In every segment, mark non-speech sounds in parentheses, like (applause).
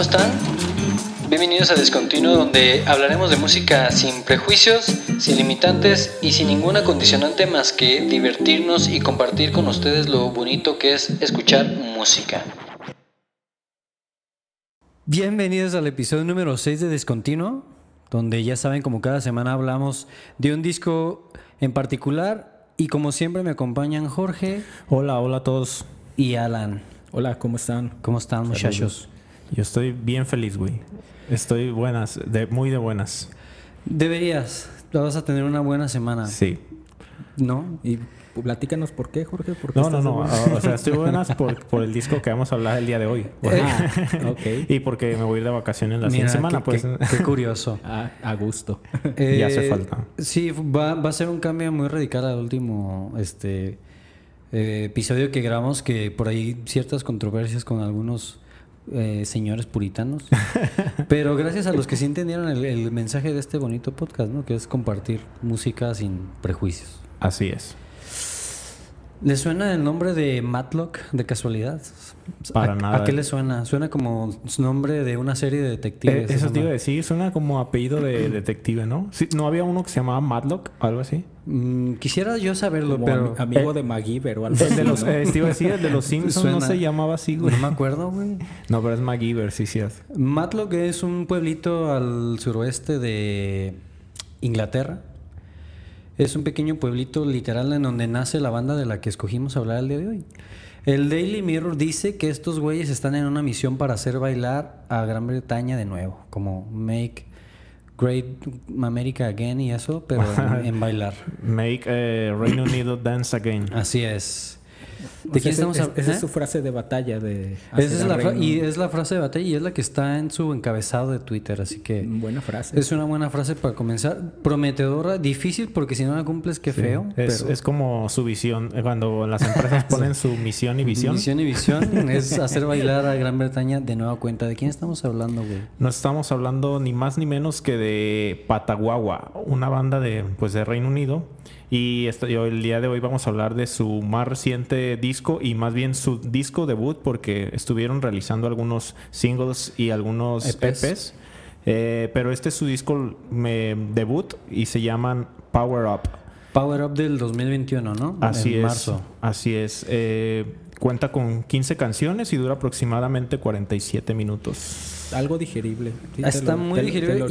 ¿cómo están? Bienvenidos a Descontinuo donde hablaremos de música sin prejuicios, sin limitantes y sin ninguna condicionante más que divertirnos y compartir con ustedes lo bonito que es escuchar música. Bienvenidos al episodio número 6 de Descontinuo, donde ya saben como cada semana hablamos de un disco en particular y como siempre me acompañan Jorge. Hola, hola a todos. Y Alan. Hola, ¿cómo están? ¿Cómo están muchachos? Yo estoy bien feliz, güey. Estoy buenas, de, muy de buenas. Deberías. Vas a tener una buena semana. Sí. ¿No? Y platícanos por qué, Jorge. ¿Por no, no, no. O sea, estoy (laughs) buenas por, por, el disco que vamos a hablar el día de hoy. Ah, (laughs) y porque me voy a ir de vacaciones la siguiente semana, pues. Qué, curioso. (laughs) a, gusto. ya hace eh, falta. Sí, va, va, a ser un cambio muy radical al último este eh, episodio que grabamos, que por ahí ciertas controversias con algunos eh, señores puritanos. (laughs) Pero gracias a los que sí entendieron el, mensaje de este bonito podcast, ¿no? Que es compartir música sin prejuicios. Así es. ¿Le suena el nombre de Matlock de casualidad? Para ¿A, nada. ¿A qué le suena? Suena como nombre de una serie de detectives. Eh, eso te iba a decir, suena como apellido de (clears throat) detective, ¿no? ¿No había uno que se llamaba Matlock o algo así? Mm, quisiera yo saberlo, pero... amigo de MacGyver o algo así. De los, eh, te iba a decir, el de los (laughs) Simpsons no se llamaba así, güey. No me acuerdo, güey. No, pero es MacGyver, sí, sí es. Matlock es un pueblito al suroeste de Inglaterra es un pequeño pueblito literal en donde nace la banda de la que escogimos hablar el día de hoy. El Daily Mirror dice que estos güeyes están en una misión para hacer bailar a Gran Bretaña de nuevo, como Make Great America Again y eso, pero en, (laughs) bailar. Make eh, Reino Unido Dance Again. Así es. ¿De quién estamos hablando? Esa es su frase de batalla de... Esa es la y es la frase de batalla y es la que está en su encabezado de Twitter, así que... Buena frase. Es una buena frase para comenzar. Prometedora, difícil porque si no la cumples, qué feo. Es, es, como su visión, eh, cuando las empresas (laughs) ponen su misión y visión. Misión y visión (laughs) es hacer bailar a Gran Bretaña de nueva cuenta. ¿De quién estamos hablando, güey? No estamos hablando ni más ni menos que de Pataguagua, una banda de, pues, de Reino Unido y el día de hoy vamos a hablar de su más reciente disco y más bien su disco debut porque estuvieron realizando algunos singles y algunos EPs. Eh, pero este es su disco debut y se llaman Power Up. Power Up del 2021, ¿no? Así en es. Marzo. Así es. Eh, cuenta con 15 canciones y dura aproximadamente 47 minutos algo digerible. Está muy digerible.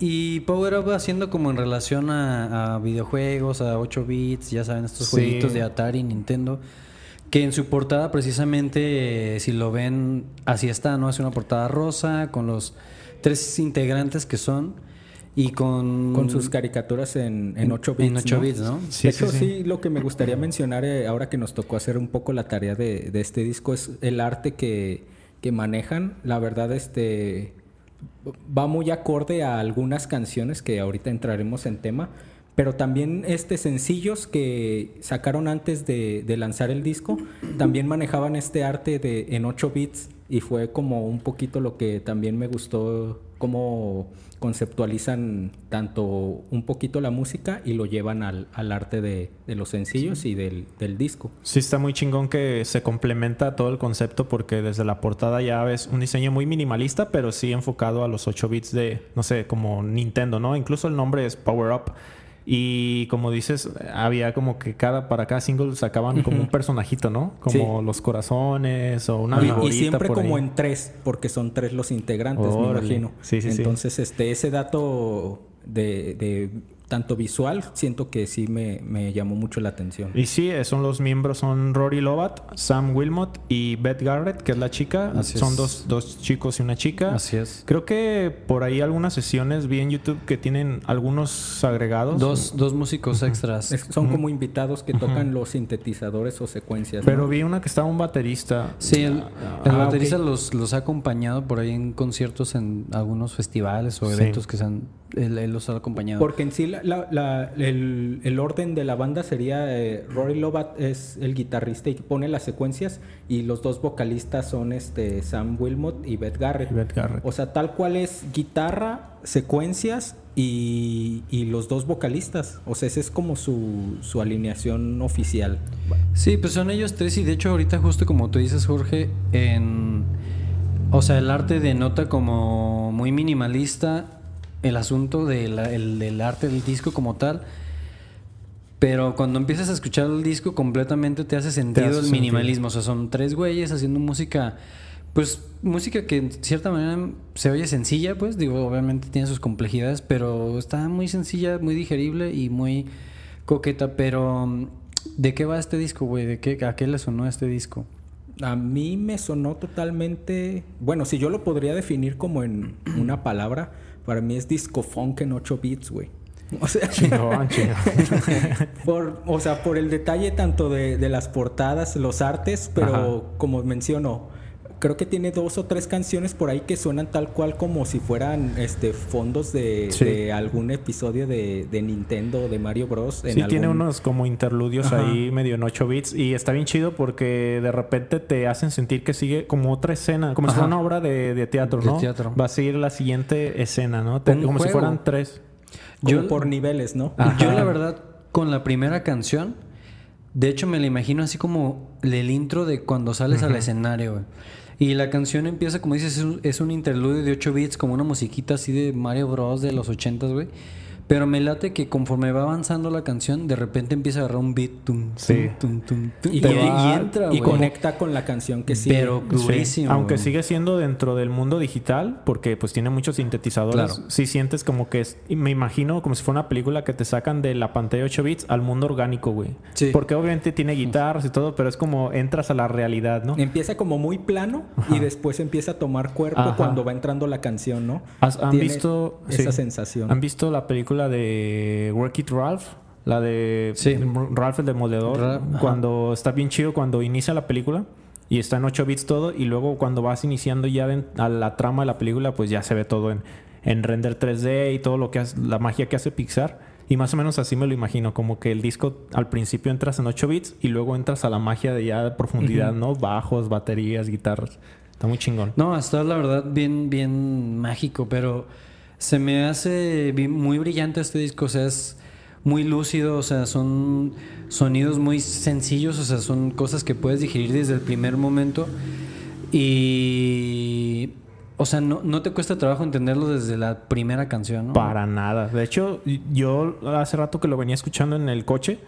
y, Power Up haciendo como en relación a, videojuegos, a 8 bits, ya saben, estos jueguitos de Atari, Nintendo. Que en su portada, precisamente, si lo ven, así está, ¿no? Es una portada rosa con los tres integrantes que son y con... Con sus caricaturas en, en 8 bits. En 8 bits, ¿no? Sí, Eso sí, lo que me gustaría mencionar eh, ahora que nos tocó hacer un poco la tarea de, de este disco es el arte que que manejan, la verdad, este va muy acorde a algunas canciones que ahorita entraremos en tema, pero también este sencillos que sacaron antes de, de lanzar el disco, también manejaban este arte de en 8 bits y fue como un poquito lo que también me gustó cómo conceptualizan tanto un poquito la música y lo llevan al, arte de, los sencillos y del, disco. Sí, está muy chingón que se complementa todo el concepto porque desde la portada ya ves un diseño muy minimalista, pero sí enfocado a los 8 bits de, no sé, como Nintendo, ¿no? Incluso el nombre es Power Up. Y como dices, había como que cada para cada single sacaban como un personajito, ¿no? Como los corazones o una Y siempre como en tres, porque son tres los integrantes, me imagino. Sí, sí, Entonces, este, ese dato de, de tanto visual, siento que sí me, me, llamó mucho la atención. Y sí, eh, son los miembros, son Rory Lovat, Sam Wilmot y Beth Garrett, que es la chica. son dos, dos, chicos y una chica. Así es. Creo que por ahí algunas sesiones vi en YouTube que tienen algunos agregados. Dos, dos músicos extras. son como invitados que tocan los sintetizadores o secuencias. Pero vi una que estaba un baterista. Sí, el, ah, baterista los, los ha acompañado por ahí en conciertos en algunos festivales o eventos que se han él, los ha acompañado. Porque en sí el, orden de la banda sería eh, Rory Lovat es el guitarrista y pone las secuencias y los dos vocalistas son este Sam Wilmot y Beth Garrett. O sea, tal cual es guitarra, secuencias y, los dos vocalistas. O sea, esa es como su, su alineación oficial. Sí, pues son ellos tres y de hecho ahorita justo como tú dices Jorge, en o sea, el arte denota como muy minimalista el asunto del el- del arte del disco como tal. Pero cuando empiezas a escuchar el disco completamente te hace sentido hace el sentido. minimalismo. O sea, son tres güeyes haciendo música, pues música que en cierta manera se oye sencilla, pues digo, obviamente tiene sus complejidades, pero está muy sencilla, muy digerible y muy coqueta. Pero, ¿de qué va este disco, güey? ¿De qué, ¿A qué le sonó este disco? A mí me sonó totalmente. Bueno, si yo lo podría definir como en una palabra, para mí es disco funk en 8 bits, güey. O sea, Chingón, chingón. (laughs) por, o sea, por el detalle tanto de, de las portadas, los artes, pero como menciono, creo que tiene dos o tres canciones por ahí que suenan tal cual como si fueran este fondos de, Sí. de algún episodio de, de Nintendo o de Mario Bros. en Sí, tiene unos como interludios Ajá. ahí medio en 8 bits y está bien chido porque de repente te hacen sentir que sigue como otra escena, como si fuera una obra de, de teatro, De ¿no? teatro. Va a seguir la siguiente escena, ¿no? Te- como si fueran tres. como Yo- por niveles, ¿no? Ajá. Yo la verdad, con la primera canción, de hecho me la imagino así como el intro de cuando sales al escenario, güey. Y la canción empieza, como dices, es un, es un interludio de 8 bits, como una musiquita así de Mario Bros. de los 80, güey. Pero me late que conforme va avanzando la canción, de repente empieza a agarrar un beat. Tum, tum, Sí. tum, tum, tum, Y, va- entra, y conecta con la canción que sigue. Pero Sí. durísimo. Aunque sigue siendo dentro del mundo digital, porque pues tiene muchos sintetizadores, Claro. sí sientes como que es, y me imagino como si fuera una película que te sacan de la pantalla 8 bits al mundo orgánico, güey. Sí. Porque obviamente tiene guitarras y todo, pero es como entras a la realidad, ¿no? Empieza como muy plano y después empieza a tomar cuerpo Ajá. cuando va entrando la canción, ¿no? ¿Has- ¿Han Tiene visto esa sí. sensación? ¿Han visto la película de Work It Ralph? La de Sí. Ralph el Demoledor. Ra- cuando está bien chido, cuando inicia la película y está en 8 bits todo, y luego cuando vas iniciando ya a la trama de la película, pues ya se ve todo en, en render 3D y todo lo que hace, la magia que hace Pixar. Y más o menos así me lo imagino, como que el disco al principio entras en 8 bits y luego entras a la magia de ya de profundidad, ¿no? Bajos, baterías, guitarras. Está muy chingón. No, está la verdad bien, bien mágico, pero se me hace muy brillante este disco, o sea, es muy lúcido, o sea, son sonidos muy sencillos, o sea, son cosas que puedes digerir desde el primer momento y, o sea, no, no te cuesta trabajo entenderlo desde la primera canción, ¿no? Para nada. De hecho, yo hace rato que lo venía escuchando en el coche,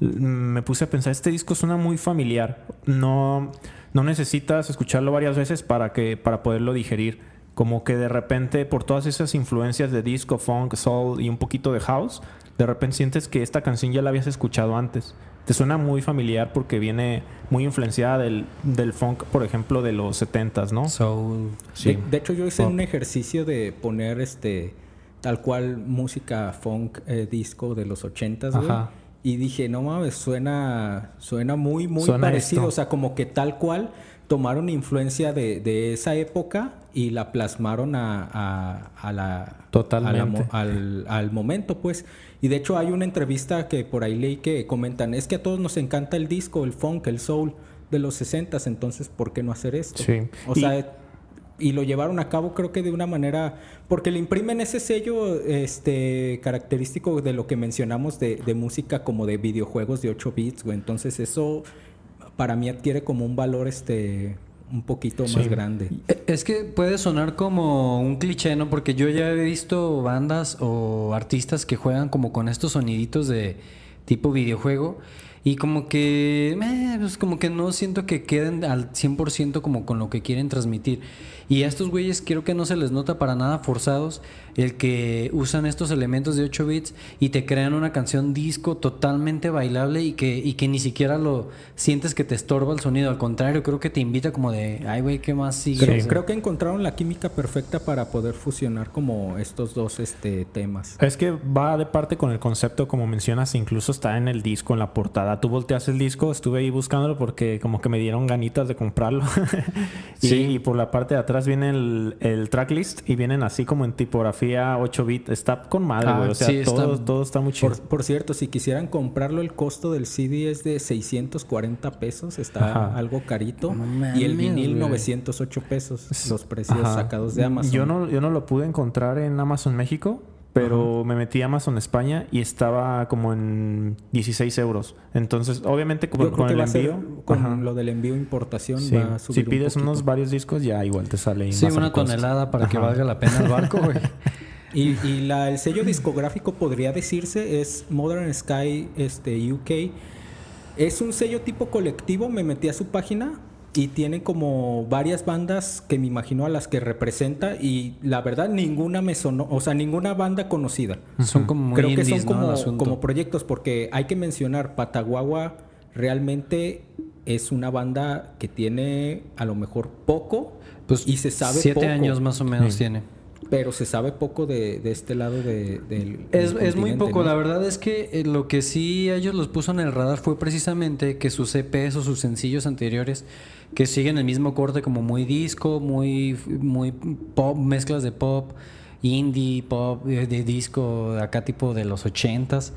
me puse a pensar, este disco suena muy familiar. No, no necesitas escucharlo varias veces para, que, para poderlo digerir. Como que de repente, por todas esas influencias de disco, funk, soul y un poquito de house, de repente sientes que esta canción ya la habías escuchado antes. Te suena muy familiar porque viene muy influenciada del, del funk, por ejemplo, de los 70s, ¿no? Soul. Sí. De, de hecho, yo hice Funk. un ejercicio de poner este tal cual música funk eh, disco de los ochentas, güey. Y dije, no mames, suena, suena muy, muy Suena parecido. esto. O sea, como que tal cual tomaron influencia de, de esa época y la plasmaron a, a- a la, Totalmente. a la mo- al, al momento, pues. Y de hecho hay una entrevista que por ahí leí que comentan, es que a todos nos encanta el disco, el funk, el soul de los 60 entonces ¿por qué no hacer esto? Sí. O Y- sea, y lo llevaron a cabo creo que de una manera porque le imprimen ese sello este característico de lo que mencionamos de, de música como de videojuegos de 8 bits güey. entonces eso para mí adquiere como un valor este un poquito más grande Eh, Es que puede sonar como un cliché, ¿no? Porque yo ya he visto bandas o artistas que juegan como con estos soniditos de tipo videojuego y como que, eh, pues como que no siento que queden al 100% como con lo que quieren transmitir. Y a estos güeyes creo que no se les nota para nada forzados el que usan estos elementos de 8 bits y te crean una canción disco totalmente bailable y que, y que ni siquiera lo sientes que te estorba el sonido. Al contrario, creo que te invita como de, ay güey, ¿qué más sigue? creo, O sea, creo que encontraron la química perfecta para poder fusionar como estos dos este temas Es que va de parte con el concepto, como mencionas, incluso está en el disco, en la portada. Tú volteas el disco, estuve ahí buscándolo porque como que me dieron ganitas de comprarlo. (laughs) y, Sí. y por la parte de atrás viene el, el tracklist y vienen así como en tipografía 8 bit. Está con madre, Ah. O sea, sí, está- todo, todo está muy chido. Por, por cierto, si quisieran comprarlo, el costo del CD es de 640 pesos, está Ajá. algo carito. Y el vinil güey. 908 pesos, los precios Ajá. sacados de Amazon. Yo no, yo no lo pude encontrar en Amazon México, pero me metí a Amazon España y estaba como en 16 euros. Entonces, obviamente con, el envío... con ajá. lo del envío importación Sí. va a subir Si pides unos varios discos, ya igual te sale Sí, más una tonelada para que valga la pena el barco, güey. (laughs) Y, y la, el sello discográfico podría decirse es Modern Sky este, UK. Es un sello tipo colectivo, me metí a su página y tiene como varias bandas que me imagino a las que representa y la verdad ninguna me sonó, o sea, ninguna banda conocida. Son como muy Creo que son como, como proyectos porque hay que mencionar Pataguagua realmente es una banda que tiene a lo mejor poco Pues y se sabe siete poco. años más o menos Sí. tiene. Pero se sabe poco de, de este lado de, del. Es, del es muy poco, ¿no? la verdad es que eh, lo que sí a ellos los puso en el radar fue precisamente que sus EPs o sus sencillos anteriores, que siguen el mismo corte como muy disco, muy, muy pop, mezclas de pop, indie, pop, eh, de disco, acá tipo de los ochentas,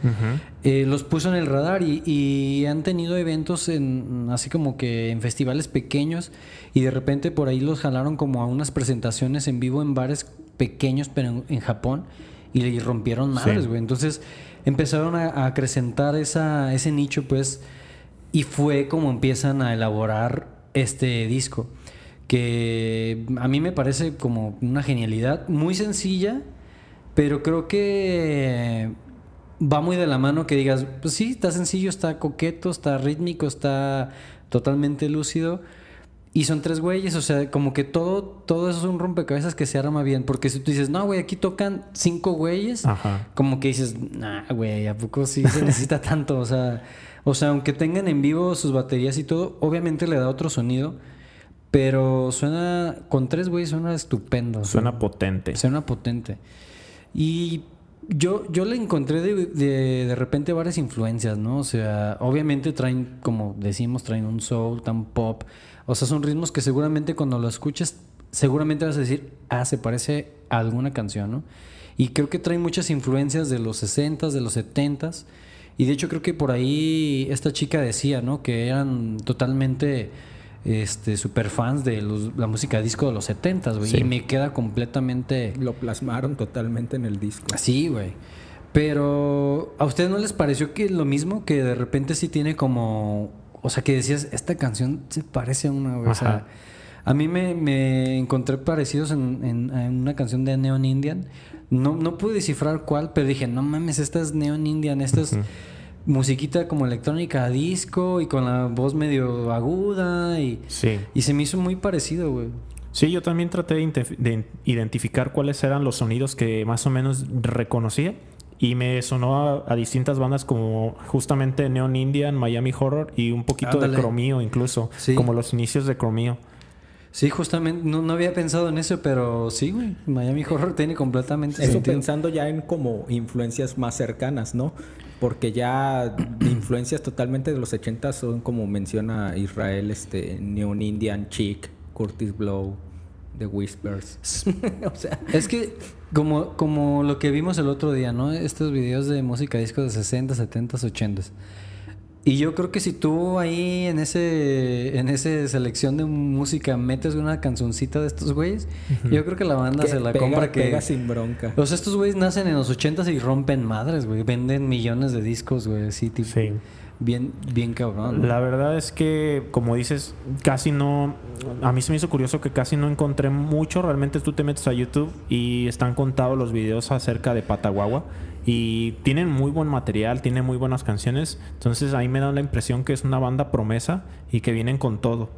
eh, los puso en el radar y, y han tenido eventos en, así como que en festivales pequeños y de repente por ahí los jalaron como a unas presentaciones en vivo en bares pequeños pero en, Japón y le rompieron madres, Sí. güey. Entonces empezaron a, a acrecentar esa, ese nicho pues y fue como empiezan a elaborar este disco que a mí me parece como una genialidad muy sencilla pero creo que va muy de la mano que digas, pues sí, está sencillo, está coqueto, está rítmico, está totalmente lúcido. Y son tres güeyes, o sea, como que todo, todo eso es un rompecabezas que se arma bien. Porque si tú dices, no, güey, aquí tocan cinco güeyes, Ajá. como que dices, nah, güey, ¿a poco sí se necesita (laughs) tanto? O sea, o sea, aunque tengan en vivo sus baterías y todo, obviamente le da otro sonido. Pero suena, con tres güeyes suena estupendo. Suena potente. Suena potente. Y yo, yo le encontré de, de, de repente varias influencias, ¿no? O sea, obviamente traen, como decimos, traen un soul, tan pop. O sea, son ritmos que seguramente cuando lo escuches, seguramente vas a decir, ah, se parece a alguna canción, ¿no? Y creo que traen muchas influencias de los 60s, de los 70s. Y de hecho creo que por ahí esta chica decía, ¿no? Que eran totalmente este super fans de los- la música disco de los 70s, güey. Sí. Y me queda completamente Lo plasmaron totalmente en el disco. Sí, güey. Pero ¿a ustedes no les pareció que lo mismo? Que de repente sí tiene como... O sea, que decías, esta canción se parece a una, güey. O sea, a mí me, me encontré parecidos en, en- en una canción de Neon Indian. No, no pude descifrar cuál, pero dije, no mames, esta es Neon Indian, esta es musiquita como electrónica disco y con la voz medio aguda y, Sí. y se me hizo muy parecido, güey. Sí, yo también traté de, identificar cuáles eran los sonidos que más o menos reconocía. Y me sonó a, a distintas bandas como justamente Neon Indian, Miami Horror y un poquito Ándale. de Cromío incluso. Sí. Como los inicios de Cromío. Sí, justamente, no, no había pensado en eso, pero sí, güey. Miami Horror tiene completamente Eso sentido. pensando ya en como influencias más cercanas, ¿no? Porque ya influencias totalmente de los 80 son como menciona Israel, este, Neon Indian, Chic, Curtis Blow, The Whispers. (laughs) o sea, Es que como, como lo que vimos el otro día, ¿no? Estos videos de música disco de 60, 70, 80. Y yo creo que si tú ahí en ese en esa selección de música metes una canzoncita de estos güeyes, yo creo que la banda que se la pega- compra que pega sin bronca. O sea, estos güeyes nacen en los 80 y rompen madres, güey. Venden millones de discos, güey, así tipo Sí. bien bien cabrón. ¿no? La verdad es que, como dices, casi no. A mí se me hizo curioso que casi no encontré mucho. Realmente tú te metes a YouTube y están contados los videos acerca de Pataguagua. Y tienen muy buen material, tienen muy buenas canciones. Entonces ahí me da la impresión que es una banda promesa y que vienen con todo.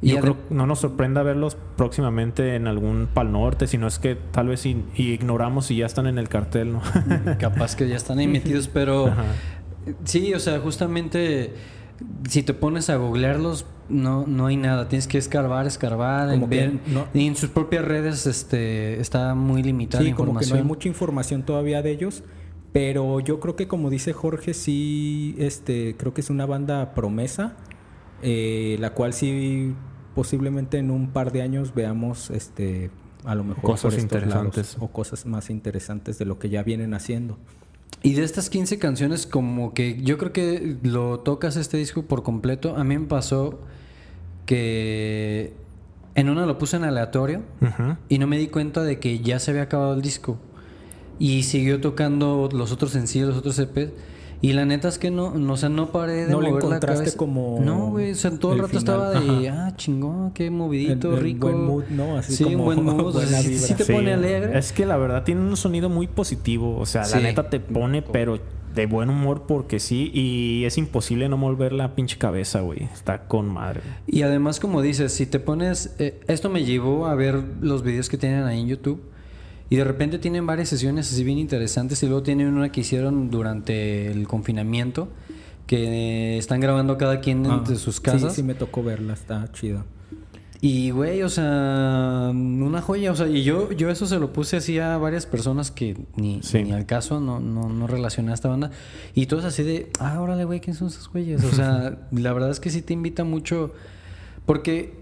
Y Yo creo que no nos sorprenda verlos próximamente en algún Pal Norte, sino es que tal vez ignoramos si ya están en el cartel, ¿no? (laughs) Capaz que ya están ahí metidos, pero Ajá. sí, o sea, justamente si te pones a googlearlos, no, no hay nada. Tienes que escarbar, escarbar, Como en que no- y en sus propias redes este, está muy limitada Sí, la como que no información. hay mucha información todavía de ellos. Pero yo creo que como dice Jorge, sí, este, creo que es una banda promesa, eh, la cual sí posiblemente en un par de años veamos, este, a lo mejor Cosas interesantes. lados, o cosas más interesantes de lo que ya vienen haciendo. Y de estas 15 canciones, como que yo creo que lo tocas este disco por completo. A mí me pasó que en una lo puse en aleatorio y no me di cuenta de que ya se había acabado el disco. Y siguió tocando los otros sencillos, los otros EPs. Y la neta es que no, no o sea, no paré de No le mover la encontraste cabeza. como No, güey, o sea, todo el, el rato final. estaba de, ah, chingón, qué movidito, En- en rico. buen mood, ¿no? Así sí, un como buen mood. (laughs) o sea, buena sí, sí te Sí, pone alegre. Es que la verdad tiene un sonido muy positivo. O sea, Sí. la neta te pone, pero de buen humor porque sí. Y es imposible no mover la pinche cabeza, güey. Está con madre. Y además, como dices, si te pones... eh, esto me llevó a ver los videos que tienen ahí en YouTube. Y de repente tienen varias sesiones así bien interesantes. Y luego tienen una que hicieron durante el confinamiento. Que están grabando cada quien Ah, entre sus sí, casas. Sí, me tocó verla, está chido. Y, güey, o sea, una joya. O sea, y yo, yo eso se lo puse así a varias personas que ni, Sí. ni al caso no, no, no relacioné a esta banda. Y todos así de, ah, órale, güey, ¿quiénes son esos güeyes? O sea, (laughs) la verdad es que sí te invita mucho. Porque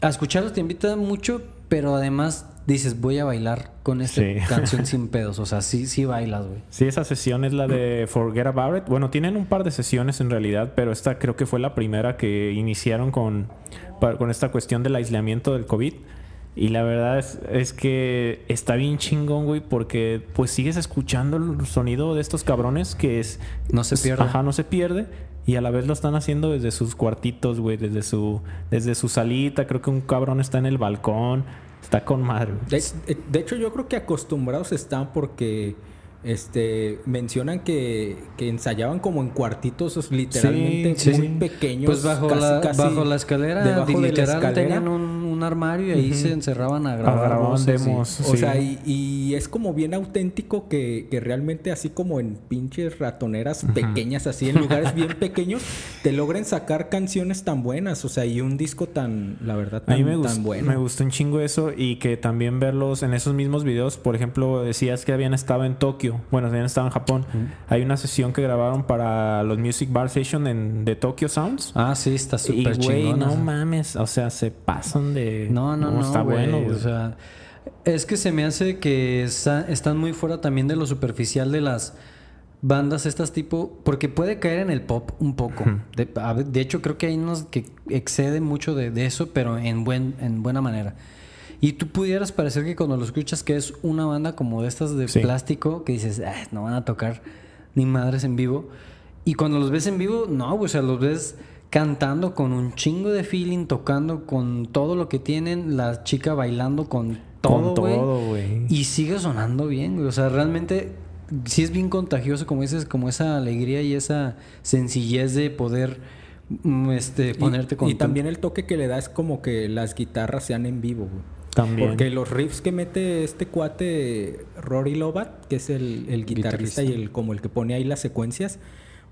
a escucharlos te invita mucho, pero además dices, voy a bailar con esta Sí. (laughs) canción sin pedos. O sea, sí, sí bailas, güey. Sí, esa sesión es la de Forget About It. Bueno, tienen un par de sesiones en realidad, pero esta creo que fue la primera que iniciaron con, con esta cuestión del aislamiento del COVID. Y la verdad es, es que está bien chingón, güey, porque pues sigues escuchando el sonido de estos cabrones que es... No se pierde. Ajá, no se pierde. Y a la vez lo están haciendo desde sus cuartitos, güey, desde su, desde su salita. Creo que un cabrón está en el balcón. Está con madre. De, eh, de hecho, yo creo que acostumbrados están porque este mencionan que, que ensayaban como en cuartitos literalmente Sí, sí. muy pequeños. Pues bajo, casi- la, casi bajo la escalera, debajo de la literal, escalera. tenían un, un armario y ahí se encerraban a grabar. O sea, y, y es como bien auténtico que, que realmente así como en pinches ratoneras pequeñas, así en lugares bien (laughs) pequeños, te logren sacar canciones tan buenas. O sea, y un disco tan, la verdad, A tan, mí me, tan gustó, bueno. me gustó un chingo eso y que también verlos en esos mismos videos. Por ejemplo, decías que habían estado en Tokio. Bueno, habían estado en Japón. Hay una sesión que grabaron para los Music Bar Station en, de Tokyo Sounds. Ah, sí, está y, súper güey, chingona. no mames. O sea, se pasan de... No, no, no. Está güey, bueno, güey. O sea, es que se me hace que está- están muy fuera también de lo superficial de las bandas estas tipo, porque puede caer en el pop un poco. de, a ver, de hecho, creo que hay unos que exceden mucho de, de eso, pero en buen, en buena manera. Y tú pudieras parecer que cuando lo escuchas que es una banda como de estas de Sí. plástico, que dices, "Ah, no van a tocar ni madres en vivo. Y cuando los ves en vivo, no, güey, o sea, los ves cantando con un chingo de feeling, tocando con todo lo que tienen, la chica bailando con todo, Con güey. todo, güey. Y sigue sonando bien, güey. O sea, realmente sí es bien contagioso, como dices, como esa alegría y esa sencillez de poder mm, este, Y- ponerte y, con también el toque que le da es como que las guitarras sean en vivo, güey. También. Porque los riffs que mete este cuate Rory Lobat, que es el, el guitarrista, Guitarrista. y el como el que pone ahí las secuencias,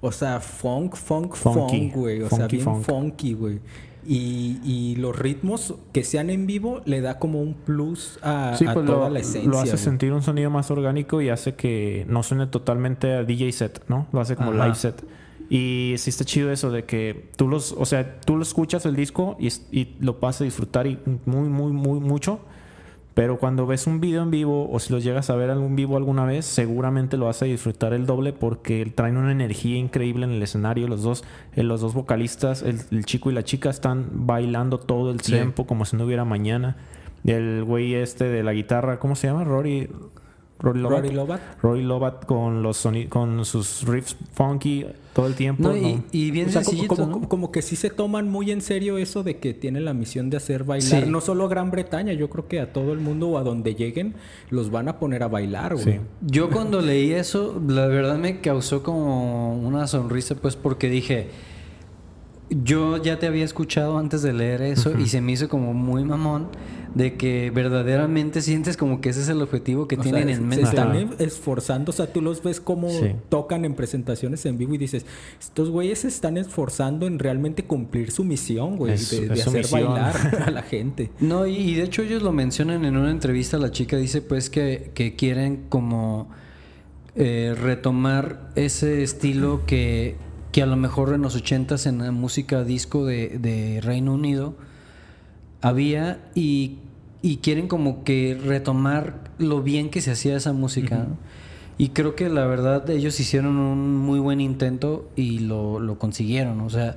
o sea, funk, funk, Funky. funk, güey. O sea, bien funk. funky, güey. Y, y los ritmos que sean en vivo le da como un plus a, Sí, a pues toda lo, la esencia. lo hace güey. sentir un sonido más orgánico y hace que no suene totalmente a DJ set, ¿no? Lo hace como Ajá. live set. Y sí está chido eso de que tú los, o sea, tú lo escuchas el disco y, y lo vas a disfrutar y muy, muy, muy mucho. Pero cuando ves un video en vivo o si los llegas a ver en vivo alguna vez, seguramente lo vas a disfrutar el doble porque traen una energía increíble en el escenario. Los dos, eh, los dos vocalistas, el, el chico y la chica, están bailando todo el Sí. tiempo como si no hubiera mañana. El güey este de la guitarra, ¿cómo se llama? Rory. Rory Lobat. Rory Lobat. Rory Lobat con los con sus riffs funky todo el tiempo. No, y, ¿no? y bien O sea, sencillito, como- ¿no? como- como que sí se toman muy en serio eso de que tienen la misión de hacer bailar. Sí. No solo a Gran Bretaña, yo creo que a todo el mundo o a donde lleguen los van a poner a bailar, güey. Sí. Yo cuando leí eso, la verdad me causó como una sonrisa, pues porque dije, yo ya te había escuchado antes de leer eso y se me hizo como muy mamón de que verdaderamente sientes como que ese es el objetivo que O tienen sea, en se mente. están Ajá. em- esforzando, o sea, tú los ves como Sí. tocan en presentaciones en vivo y dices, estos güeyes se están esforzando en realmente cumplir su misión, güey, Es- de, hacer misión. bailar (laughs) a la gente. No, y, y de hecho ellos lo mencionan en una entrevista, la chica dice pues que, que quieren como eh, retomar ese estilo que, que a lo mejor en los ochentas en la música disco de, de Reino Unido había y, y quieren como que retomar lo bien que se hacía esa música. ¿no? Y creo que la verdad ellos hicieron un muy buen intento y lo, lo consiguieron. O sea,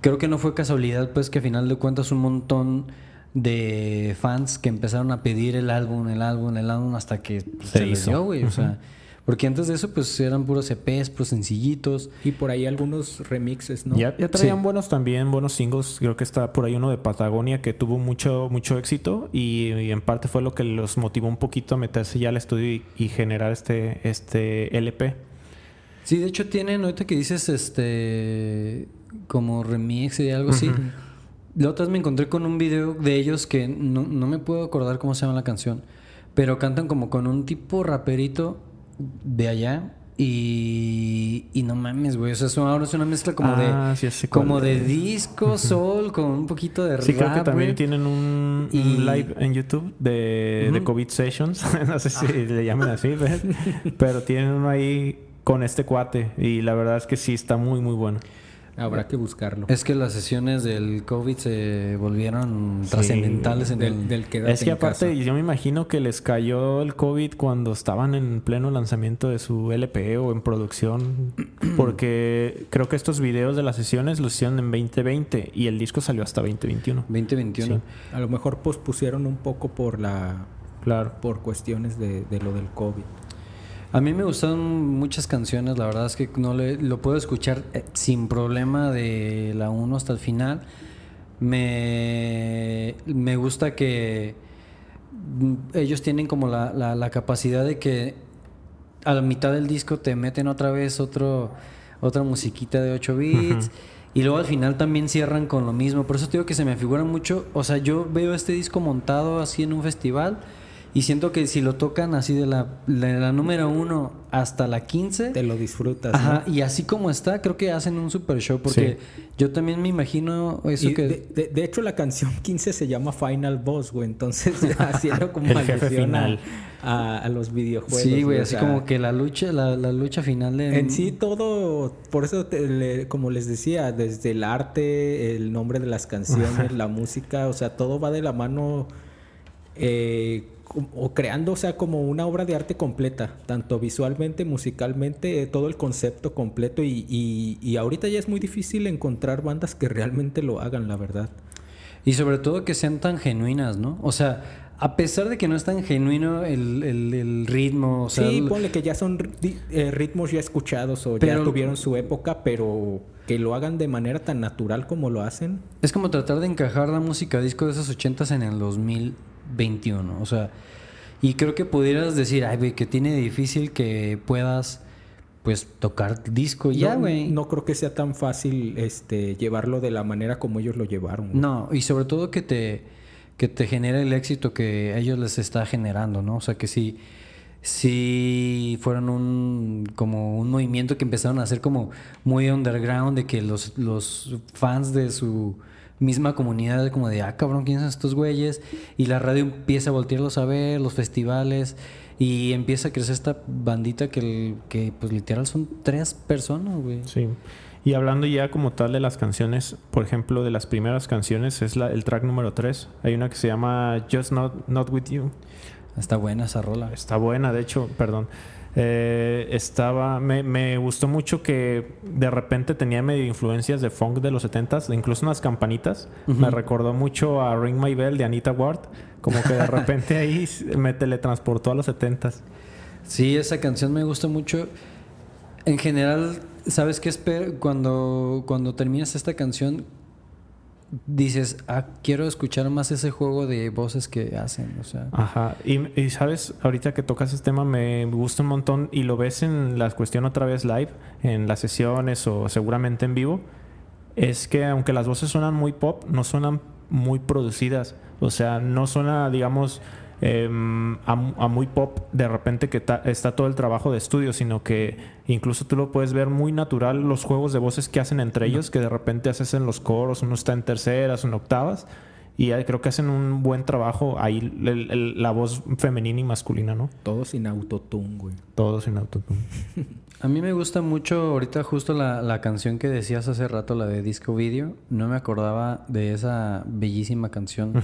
creo que no fue casualidad, pues que a final de cuentas un montón de fans que empezaron a pedir el álbum, el álbum, el álbum hasta que Se se, hizo. dio, güey. O sea, porque antes de eso, pues eran puros EPs, puros sencillitos. Y por ahí algunos remixes, ¿no? Ya, ya traían Sí. buenos también, buenos singles. Creo que está por ahí uno de Patagonia que tuvo mucho, mucho éxito y, y en parte fue lo que los motivó un poquito a meterse ya al estudio y, y generar este, este LP. Sí, de hecho tienen, ahorita que dices, este, como remix y algo así. La otra vez me encontré con un video de ellos que no, no me puedo acordar cómo se llama la canción, pero cantan como con un tipo raperito de allá y, y no mames, güey. O sea, es una- ahora es una mezcla como Ah, de sí, cuál. como de disco, soul, con un poquito de Sí, creo que rap, también tienen un, live en YouTube de, de. COVID Sessions. (laughs) no sé si le llaman así, (laughs) pero tienen uno ahí con este cuate y la verdad es que sí está muy, muy bueno. Habrá que buscarlo. Es que las sesiones del COVID se volvieron trascendentales en Del, el... del es que en aparte, casa. yo me imagino que les cayó el COVID cuando estaban en pleno lanzamiento de su LP o en producción, (clears throat) porque creo que estos videos de las sesiones los hicieron en 2020 y el disco salió hasta 2021. 2021. Sí. A lo mejor pospusieron un poco por la Claro. por cuestiones de, de lo del COVID. A mí me gustan muchas canciones, la verdad es que no le, lo puedo escuchar eh, sin problema de la 1 hasta el final. Me, me gusta que mm, ellos tienen como la, la- la capacidad de que a la mitad del disco te meten otra vez otro, otra musiquita de 8 bits. Y luego al final también cierran con lo mismo. Por eso te digo que se me figura mucho. O sea, yo veo este disco montado así en un festival. Y siento que si lo tocan así de la, de la número 1 hasta la 15. Te lo disfrutas. ¿no? Ajá, y así como está, creo que hacen un super show. Porque yo también me imagino eso Y que. de, de- de hecho, la canción (laughs) 15 se llama Final Boss, güey. Entonces, (laughs) haciendo como El jefe alusión final. A, a los videojuegos. sí, güey, o así sea, como que la lucha, la, la lucha final de. En sí, todo. Por eso, te- le- como les decía, desde el arte, el nombre de las canciones, la música, o sea, todo va de la mano. eh, o creando, o sea, como una obra de arte completa, tanto visualmente, musicalmente, eh, todo el concepto completo. Y, y, y ahorita ya es muy difícil encontrar bandas que realmente lo hagan, la verdad. Y sobre todo que sean tan genuinas, ¿no? O sea, a pesar de que no es tan genuino el, el- el ritmo, o sea, sí, ponle que ya son eh, ritmos ya escuchados o Pero- ya tuvieron su época, pero que lo hagan de manera tan natural como lo hacen. es como tratar de encajar la música disco de esos ochentas en el 2021. O sea, y creo que pudieras decir, ay, güey, que tiene difícil que puedas, pues, tocar disco ya, no, güey. no creo que sea tan fácil este llevarlo de la manera como ellos lo llevaron. No, y sobre todo que te, que te genere el éxito que a ellos les está generando, ¿no? O sea, que si, si fueron un, como un movimiento que empezaron a hacer como muy underground, de que los, los fans de su misma comunidad, como de, ah, cabrón, ¿quiénes son estos güeyes? Y la radio empieza a voltearlos a ver, los festivales, y empieza a crecer esta bandita que, el- que pues literal son tres personas, güey. Sí. Y hablando ya como tal de las canciones, por ejemplo, de las primeras canciones, es la, el track número 3. Hay una que se llama Just Not, Not With You. Está buena esa rola. Está buena, de hecho, perdón. Eh, estaba, me, me gustó mucho que de repente tenía medio influencias de funk de los 70s, incluso unas campanitas. Me recordó mucho a Ring My Bell de Anita Ward. Como que de repente ahí (laughs) me teletransportó a los 70s. Sí, esa canción me gusta mucho. En general, ¿sabes qué espero? Cuando, cuando terminas esta canción, dices, ah, quiero escuchar más ese juego de voces que hacen. O sea, Ajá. Y, y, sabes, ahorita que tocas este tema me gusta un montón y lo ves en la cuestión otra vez live, en las sesiones o seguramente en vivo. Es que aunque las voces suenan muy pop, no suenan muy producidas. O sea, no suena, digamos, em, a, a muy pop de repente que ta- está todo el trabajo de estudio, sino que incluso tú lo puedes ver muy natural los juegos de voces que hacen entre ellos, que de repente haces en los coros, uno está en terceras, en octavas. Y eh, creo que hacen un buen trabajo ahí, el- el- la voz femenina y masculina, ¿no? Todo sin autotune, güey. Todos sin autotune. (laughs) a mí me gusta mucho ahorita justo la, la canción que decías hace rato, la de Disco Video. No me acordaba de esa bellísima canción.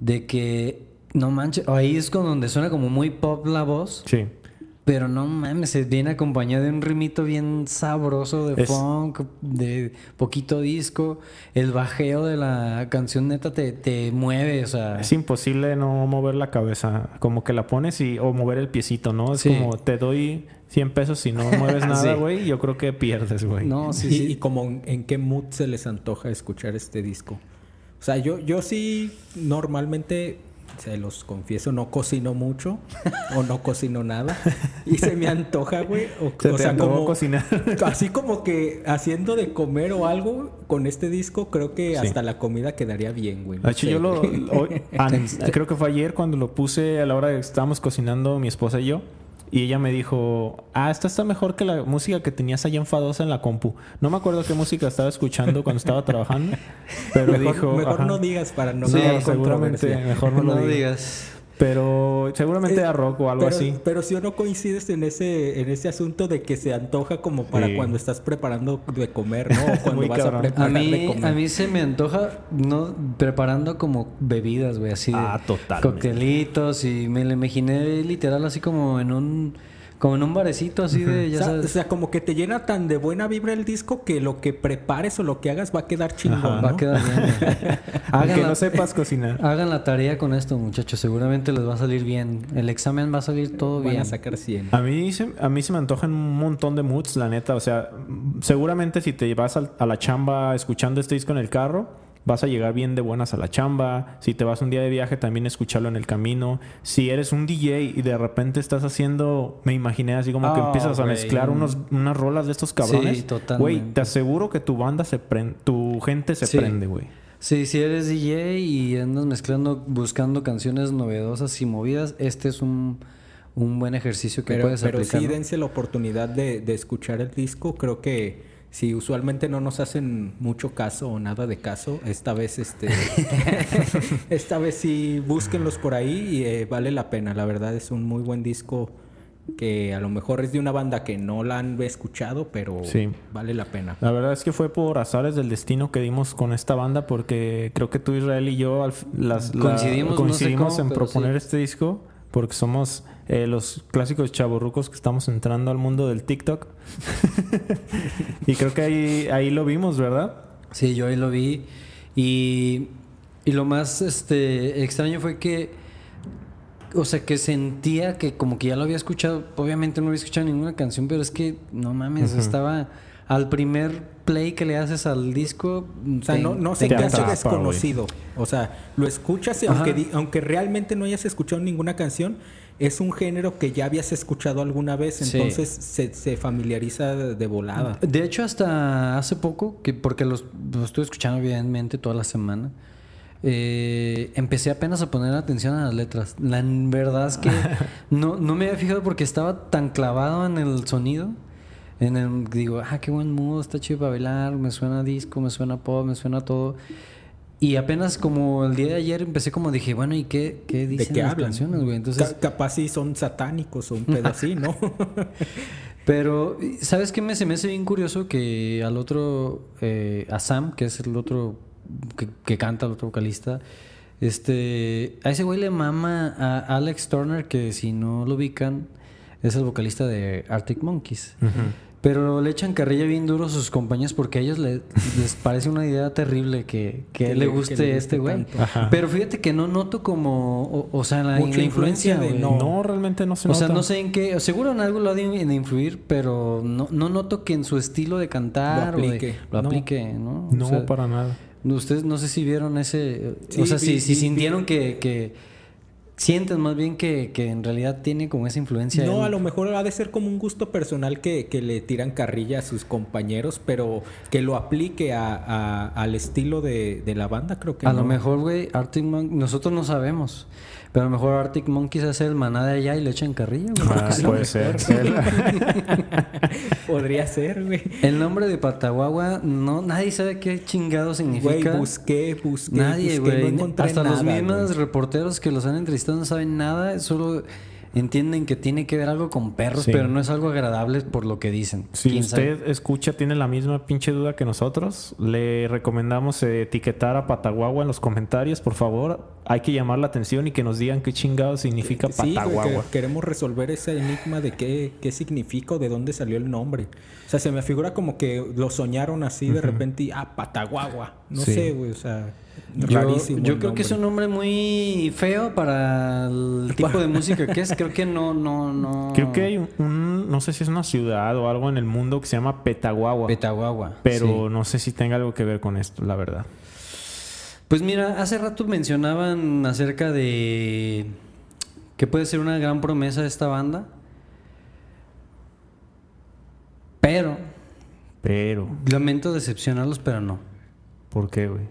de que, no manches, ahí es con donde suena como muy pop la voz. Sí. Pero no mames, se viene acompañado de un rimito bien sabroso de Es- funk, de poquito disco. El bajeo de la canción neta te, te mueve, o sea. Es imposible no mover la cabeza. Como que la pones y... O mover el piecito, ¿no? Es Sí. como te doy 100 pesos si no (laughs) mueves nada, Sí. güey. Yo creo que pierdes, güey. No, sí, y, sí. y como en, en qué mood se les antoja escuchar este disco. O sea, yo, yo sí normalmente, se los confieso, no cocino mucho (laughs) o no cocino nada. Y se me antoja, güey. O, Se o te sea, como, cocinar. (laughs) así como que haciendo de comer o algo con este disco, creo que Sí. hasta la comida quedaría bien, güey. No De hecho, sé, yo lo... hoy- (laughs) creo que fue ayer cuando lo puse a la hora de que estábamos cocinando mi esposa y yo. Y ella me dijo, ah, esta está mejor que la música que tenías allá enfadosa en la compu. No me acuerdo qué música estaba escuchando cuando estaba trabajando. Pero (laughs) mejor dijo... mejor ajá. no digas para no Sí, seguramente mejor (laughs) no, no lo diga. digas. Pero seguramente Eh, era rock o algo pero, así. Pero si o no coincides en ese, en ese asunto de que se antoja como para Sí. cuando estás preparando de comer, ¿no? O (laughs) cuando Muy vas cabrón. a A preparar de mí, comer. a mí se me antoja no preparando como bebidas, güey, así de Ah, totalmente. coctelitos y me lo imaginé literal así como en un como en un barecito así de, o, sea, sabes. o sea, como que te llena tan de buena vibra el disco que lo que prepares o lo que hagas va a quedar chingón, Ajá. ¿no? Va a quedar bien. (laughs) Aunque hagan, no sepas cocinar. hagan la tarea con esto, muchachos. Seguramente les va a salir bien. El examen va a salir todo Van bien. a sacar 100. A mí, se, a mí se me antojan un montón de moods, la neta. O sea, seguramente si te vas al- a, la chamba escuchando este disco en el carro, vas a llegar bien de buenas a la chamba. Si te vas un día de viaje, también escucharlo en el camino. Si eres un DJ y de repente estás haciendo, me imaginé así como que Oh, empiezas a mezclar unos, unas rolas de estos cabrones. Sí, totalmente. Güey, te aseguro que tu banda se prende, tu gente se Sí. prende, güey. Sí, si eres DJ y andas mezclando, buscando canciones novedosas y movidas, este es un, un buen ejercicio que Pero, puedes pero aplicar. sí ¿no? dense la oportunidad de, de escuchar el disco. Creo que si usualmente no nos hacen mucho caso o nada de caso, esta vez este (laughs) esta vez sí búsquenlos por ahí y eh, vale la pena. La verdad es un muy buen disco que a lo mejor es de una banda que no la han escuchado, pero Sí. vale la pena. La verdad es que fue por azares del destino que dimos con esta banda porque creo que tú, Israel y yo al f- las, la- Coincidimos, no sé coincidimos cómo, en proponer sí. este disco porque somos eh, los clásicos chavorrucos que estamos entrando al mundo del TikTok. (laughs) y creo que ahí, ahí lo vimos, ¿verdad? Sí, yo ahí lo vi. Y, y lo más este, extraño fue que, o sea, que sentía que como que ya lo había escuchado. Obviamente no había escuchado ninguna canción, pero es que, no mames, estaba al primer play que le haces al disco. O sea, te- no, no se te hace atrapa, desconocido. O sea, lo escuchas y Ajá. aunque, aunque realmente no hayas escuchado ninguna canción, es un género que ya habías escuchado alguna vez, Sí. entonces se, se familiariza de volada. De hecho, hasta hace poco, que porque los, los estuve escuchando evidentemente toda la semana, eh, empecé apenas a poner atención a las letras. La verdad es que (laughs) no, no me había fijado porque estaba tan clavado en el sonido. En el, digo, ah, qué buen mood, está chido para bailar, me suena disco, me suena pop, me suena todo. Y apenas como el día de ayer empecé como dije, bueno, ¿y qué, qué ¿De dicen qué las hablan? canciones, güey? Entonces, Ca- capaz si son satánicos o un pedo así, ¿no? (laughs) Pero, ¿sabes qué me, se me hace bien curioso? Que al otro, eh, a Sam, que es el otro que, que canta, el otro vocalista, este, a ese güey le mama a Alex Turner, que si no lo ubican, es el vocalista de Arctic Monkeys. Pero le echan carrilla bien duro a sus compañías porque a ellos le- les parece una idea terrible que, que, Que le guste que le este güey. Pero fíjate que no noto como, o, o sea, la, la influencia, de. No, realmente no se O sea, nota. no sé en qué, seguro en algo lo ha de influir, pero no, no noto que en su estilo de cantar Lo o de- aplique. lo No. aplique, ¿no? O No, sea, para nada. Ustedes no sé si vieron ese, Sí, o sea, vi- si, si vi- sintieron vi- que, que sienten más bien que, que en realidad tiene como esa influencia. No, a lo mejor ha de ser como un gusto personal que, que le tiran carrilla a sus compañeros, pero que lo aplique a, a- al estilo de, de la banda, creo que A no. lo mejor, güey, Arctic Monkeys, nosotros no sabemos, pero a lo mejor Arctic Monkeys hace el maná de allá y le echan carrilla, güey. Ah, (laughs) puede ser. (laughs) Podría ser, güey. El nombre de Pataguagua, no, nadie sabe qué chingado Güey, significa. busqué, busqué, Nadie, busqué, no güey. encontré Hasta los mismos güey. reporteros que los han entrevistado no saben nada, solo entienden que tiene que ver algo con perros, Sí. pero no es algo agradable por lo que dicen. Si usted escucha, tiene la misma pinche duda que nosotros, le recomendamos etiquetar a Pataguagua en los comentarios, por favor. hay que llamar la atención y que nos digan qué chingado significa Sí, que Pataguagua. queremos resolver ese enigma de qué, qué significa o de dónde salió el nombre. O sea, se me figura como que lo soñaron así de repente y, ah, Pataguagua. No Sí. sé, güey, o sea, rarísimo. yo creo que es un nombre. nombre muy feo para el (laughs) tipo de música que es. Creo que no, no, no. Creo que hay un, un- no sé si es una ciudad o algo en el mundo que se llama Petaguagua. Petaguagua. pero sí. no sé si tenga algo que ver con esto, la verdad. Pues mira, hace rato mencionaban acerca de que puede ser una gran promesa de esta banda. Pero, Pero, lamento decepcionarlos, pero no. ¿por qué, güey?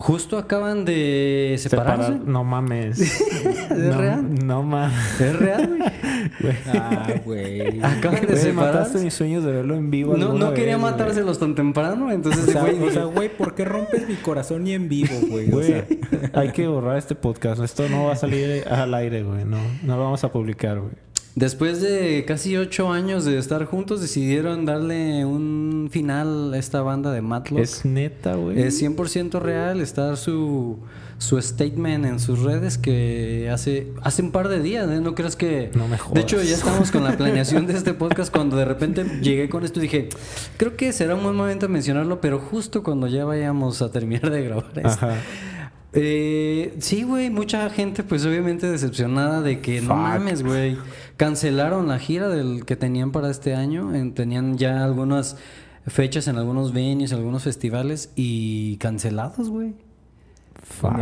Justo acaban de separarse. Separar- No mames. (laughs) ¿Es no, real? No mames. Es real, güey. (laughs) Ah, güey. Acaban de Güey, separarse. mataste mis sueños de verlo en vivo. No, no quería vez, matárselos tan temprano, entonces, O sea, güey, o sea, güey, ¿por qué rompes mi corazón ni en vivo, güey? O Güey, sea, hay que borrar este podcast. Esto no va a salir al aire, güey. No, no lo vamos a publicar, güey. Después de casi ocho años de estar juntos, decidieron darle un final a esta banda de Matlock. Es neta, güey. Es 100% real. Está su, su statement en sus redes que hace, hace un par de días. ¿eh? No creas que... No me De hecho, ya estamos con la planeación de este podcast cuando de repente llegué con esto dije, creo que será un buen momento mencionarlo, pero justo cuando ya vayamos a terminar de grabar esto. Ajá. Eh, sí, güey, mucha gente pues obviamente decepcionada de que no mames, güey. Cancelaron la gira del que tenían para este año, en- tenían ya algunas fechas en algunos venues, algunos festivales y cancelados, güey. Fuck.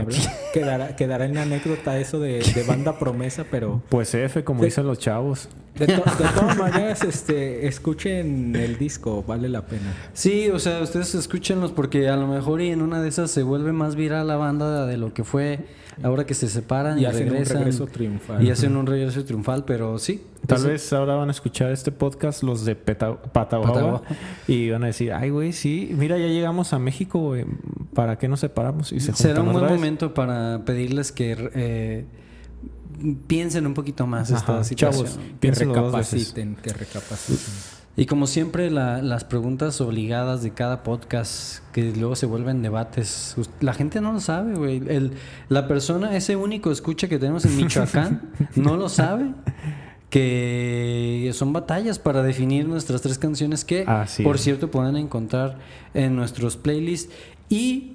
quedará, quedará en la anécdota eso de, de banda promesa, pero Pues F, como Sí. dicen los chavos. de, to- de (laughs) todas maneras, este, escuchen el disco, vale la pena. Sí, o sea, ustedes escúchenlos porque a lo mejor y en una de esas se vuelve más viral la banda de lo que fue ahora que se separan y, Y hacen un regresan. regreso triunfal. Y hacen un regreso triunfal, pero sí. Tal vez ahora van a escuchar este podcast los de Pataguagua. y van a decir, ay, güey, sí, mira, ya llegamos a México, güey. ¿Para qué nos separamos? Y se Será un buen otra vez. momento para pedirles que eh, piensen un poquito más esta situación. chavos. Que recapaciten, que recapaciten. Y como siempre, la- las preguntas obligadas de cada podcast que luego se vuelven debates. La gente no lo sabe, güey. El- La persona, ese único escucha que tenemos en Michoacán, (laughs) no lo sabe. Que son batallas para definir nuestras tres canciones que, Así por es. cierto, pueden encontrar en nuestros playlists y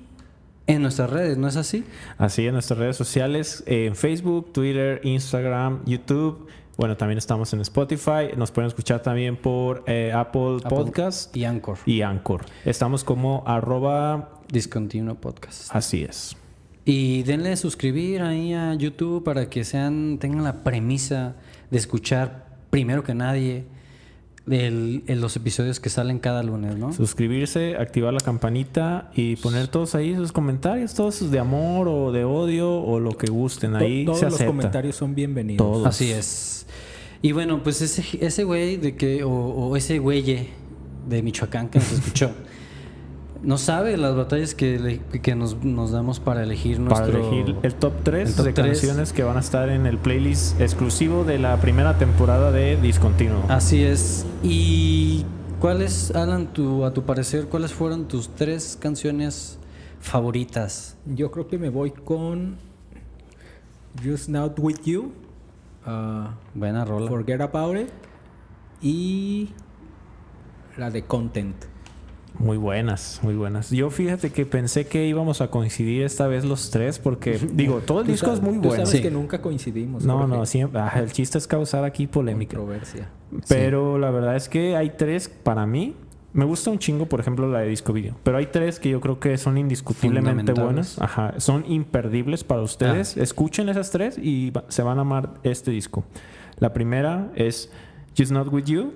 en nuestras redes, ¿no es así? Así en nuestras redes sociales, en Facebook, Twitter, Instagram, YouTube. Bueno, también estamos en Spotify. Nos pueden escuchar también por eh, Apple, Apple Podcast Y Anchor. y Anchor. Estamos como arroba... Discontinuo Podcast. Así es. Y denle suscribir ahí a YouTube para que sean tengan la premisa de escuchar primero que nadie el- el- los episodios que salen cada lunes, ¿no? Suscribirse, activar la campanita y poner todos ahí sus comentarios, todos sus de amor o de odio o lo que gusten. Ahí To- Todos se los acepta. comentarios son bienvenidos. Todos. Así es. Y bueno, pues ese ese güey de que o, o ese güeye de Michoacán que nos escuchó (laughs) no sabe las batallas que, le- que nos, nos damos para elegir Para nuestro elegir el top 3 el top de canciones que van a estar en el playlist exclusivo de la primera temporada de Discontinuo. Así es. ¿Y cuáles, Alan, tu, a tu parecer, cuáles fueron tus tres canciones favoritas? Yo creo que me voy con Just Not With You, uh, Buena rola. Forget About It y la de Content. Muy buenas, muy buenas. Yo fíjate que pensé que íbamos a coincidir esta vez los tres porque, (laughs) digo, todo el disco sabes- es muy tú bueno. sabes Sí. que nunca coincidimos. No, Jorge. no, siempre, ah, el chiste es causar aquí polémica. Controversia. Pero la verdad es que hay tres para mí. Me gusta un chingo, por ejemplo, la de disco video. Pero hay tres que yo creo que son indiscutiblemente buenas. Ajá. Son imperdibles para ustedes. Ah. Escuchen esas tres y se van a amar este disco. La primera es Just Not With You.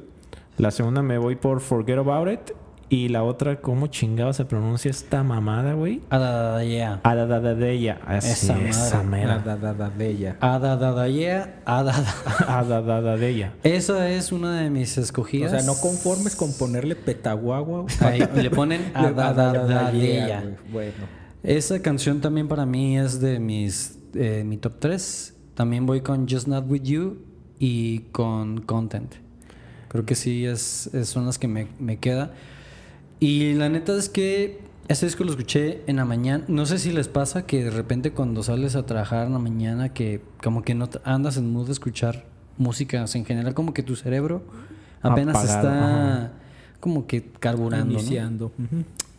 La segunda me voy por Forget About It. Y la otra, ¿cómo chingado se pronuncia esta mamada, güey? Adadadaya. Adadadadeya. Así, Esa esa mera. Adadadaya. Adada. (laughs) Adadadadeya. Esa es una de mis O escogidas. sea, no conformes con ponerle petaguagua. Ahí le ponen (laughs) Adadadaya. Bueno. Esa canción también para mí es de mis eh, mi top 3. También voy con Just Not With You y con Content. Creo que sí es, es- son las que me, me queda. Y la neta es que Este disco lo escuché en la mañana. No sé si les pasa que de repente cuando sales a trabajar en la mañana que como que no andas en mood de escuchar música o sea, en general como que tu cerebro apenas Apagado, está ajá. como que carburando.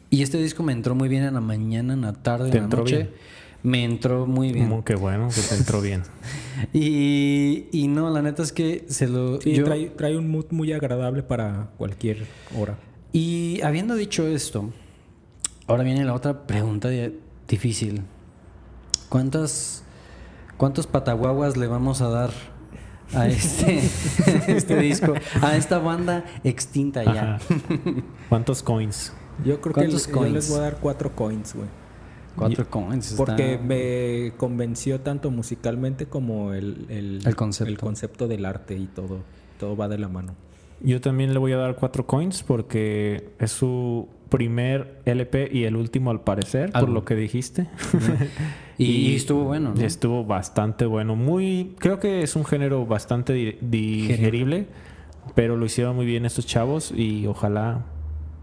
Y este disco me entró muy bien en la mañana, en la tarde, ¿Te en la noche. bien? Me entró muy bien. Como que bueno, que te entró bien. (laughs) Y, y no, la neta es que se lo... Sí, yo- trae, trae un mood muy agradable para cualquier hora. Y habiendo dicho esto, ahora viene la otra pregunta di- difícil. ¿Cuántas, ¿Cuántos pataguaguas le vamos a dar a este, (laughs) este disco? A esta banda extinta ya. Ajá. ¿Cuántos coins? Yo creo que ¿Cuántos le- yo les coins? voy a dar cuatro coins, güey. Cuatro coins. está- Porque me convenció tanto musicalmente como el, el, El concepto. el concepto del arte y todo. Todo va de la mano. Yo también le voy a dar cuatro coins porque es su primer LP y el último al parecer, por lo que dijiste. (laughs) Y, y estuvo bueno, ¿no? Estuvo bastante bueno. Muy, creo que es un género bastante di- digerible, pero lo hicieron muy bien estos chavos y ojalá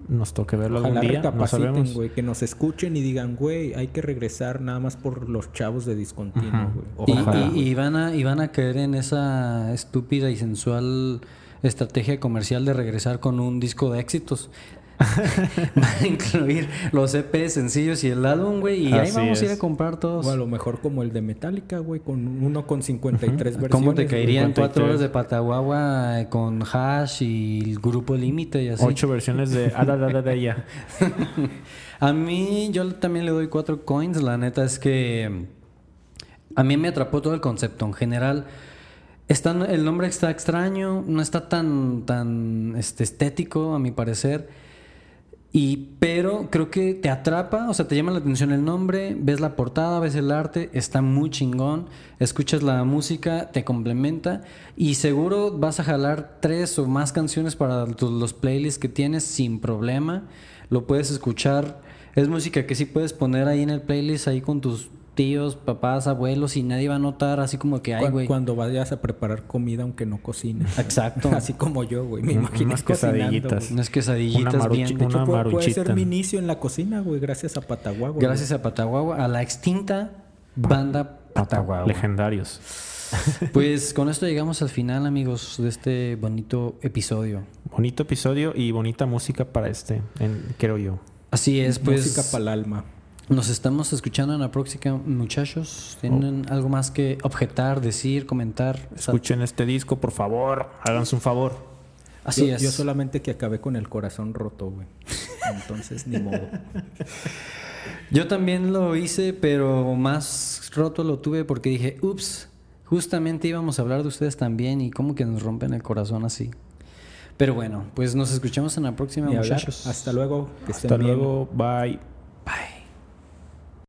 nos toque verlo Ojalá algún día. No sabemos. güey. Que nos escuchen y digan, güey, hay que regresar nada más por los chavos de discontinuo, güey. Y, Ojalá. y- y van a, y van a caer en esa estúpida y sensual estrategia comercial de regresar con un disco de éxitos. (laughs) van a incluir los EP sencillos y el álbum, güey, y ahí vamos a ir a comprar todos. O a lo mejor como el de Metallica, güey, con uno con 53 versiones. ¿Cómo te caerían 53? cuatro horas de Pataguagua eh, con Hash y el grupo Límite y así? Ocho versiones de ah, ya. (laughs) A mí, yo también le doy cuatro coins. La neta es que mm, a mí me atrapó todo el concepto. En general, está, el nombre está extraño, no está tan, tan este, estético, a mi parecer. Y, pero creo que te atrapa, o sea, te llama la atención el nombre, ves la portada, ves el arte, está muy chingón, escuchas la música, te complementa y seguro vas a jalar tres o más canciones para tus- los playlists que tienes sin problema. Lo puedes escuchar, es música que sí puedes poner ahí en el playlist, ahí con tus tíos, papás, abuelos y nadie va a notar así como que, ay, Cu- güey. Cuando vayas a preparar comida aunque no cocines. Exacto. (laughs) Así como yo, güey. Me imagino unas quesadillitas. Unas quesadillitas Una bien. De hecho, Una puede, ser mi inicio en la cocina, güey, gracias a Pataguagua. Gracias a Pataguagua, a la extinta banda Pataguagua. Legendarios. (laughs) Pues con esto llegamos al final, amigos, de este bonito episodio. Bonito episodio y bonita música para este, en- creo yo. Así es, pues Música para el alma. Nos estamos escuchando en la próxima, muchachos. ¿Tienen algo más que objetar, decir, comentar? Escuchen este disco, por favor. Háganse un favor. Así yo, es. yo solamente que acabé con el corazón roto, güey. Entonces, ni modo. (laughs) Yo también lo hice, pero más roto lo tuve porque dije, ups, justamente íbamos a hablar de ustedes también y cómo que nos rompen el corazón así. Pero bueno, pues nos escuchamos en la próxima, hablar. muchachos. Hasta luego. Que estén Hasta bien. luego. Bye.